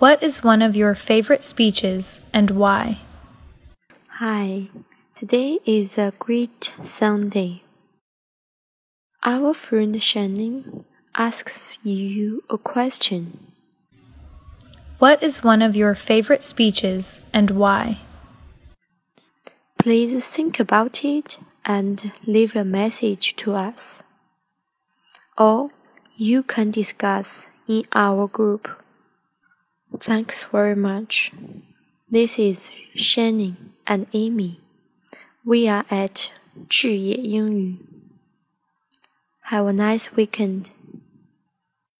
What is one of your favorite speeches and why? Hi, today is a great Sunday. Our friend Shannon asks you a question. What is one of your favorite speeches and why? Please think about it and leave a message to us. Or you can discuss in our group. Thanks very much. This is Shannon and Amy. We are at 智也英语. Have a nice weekend.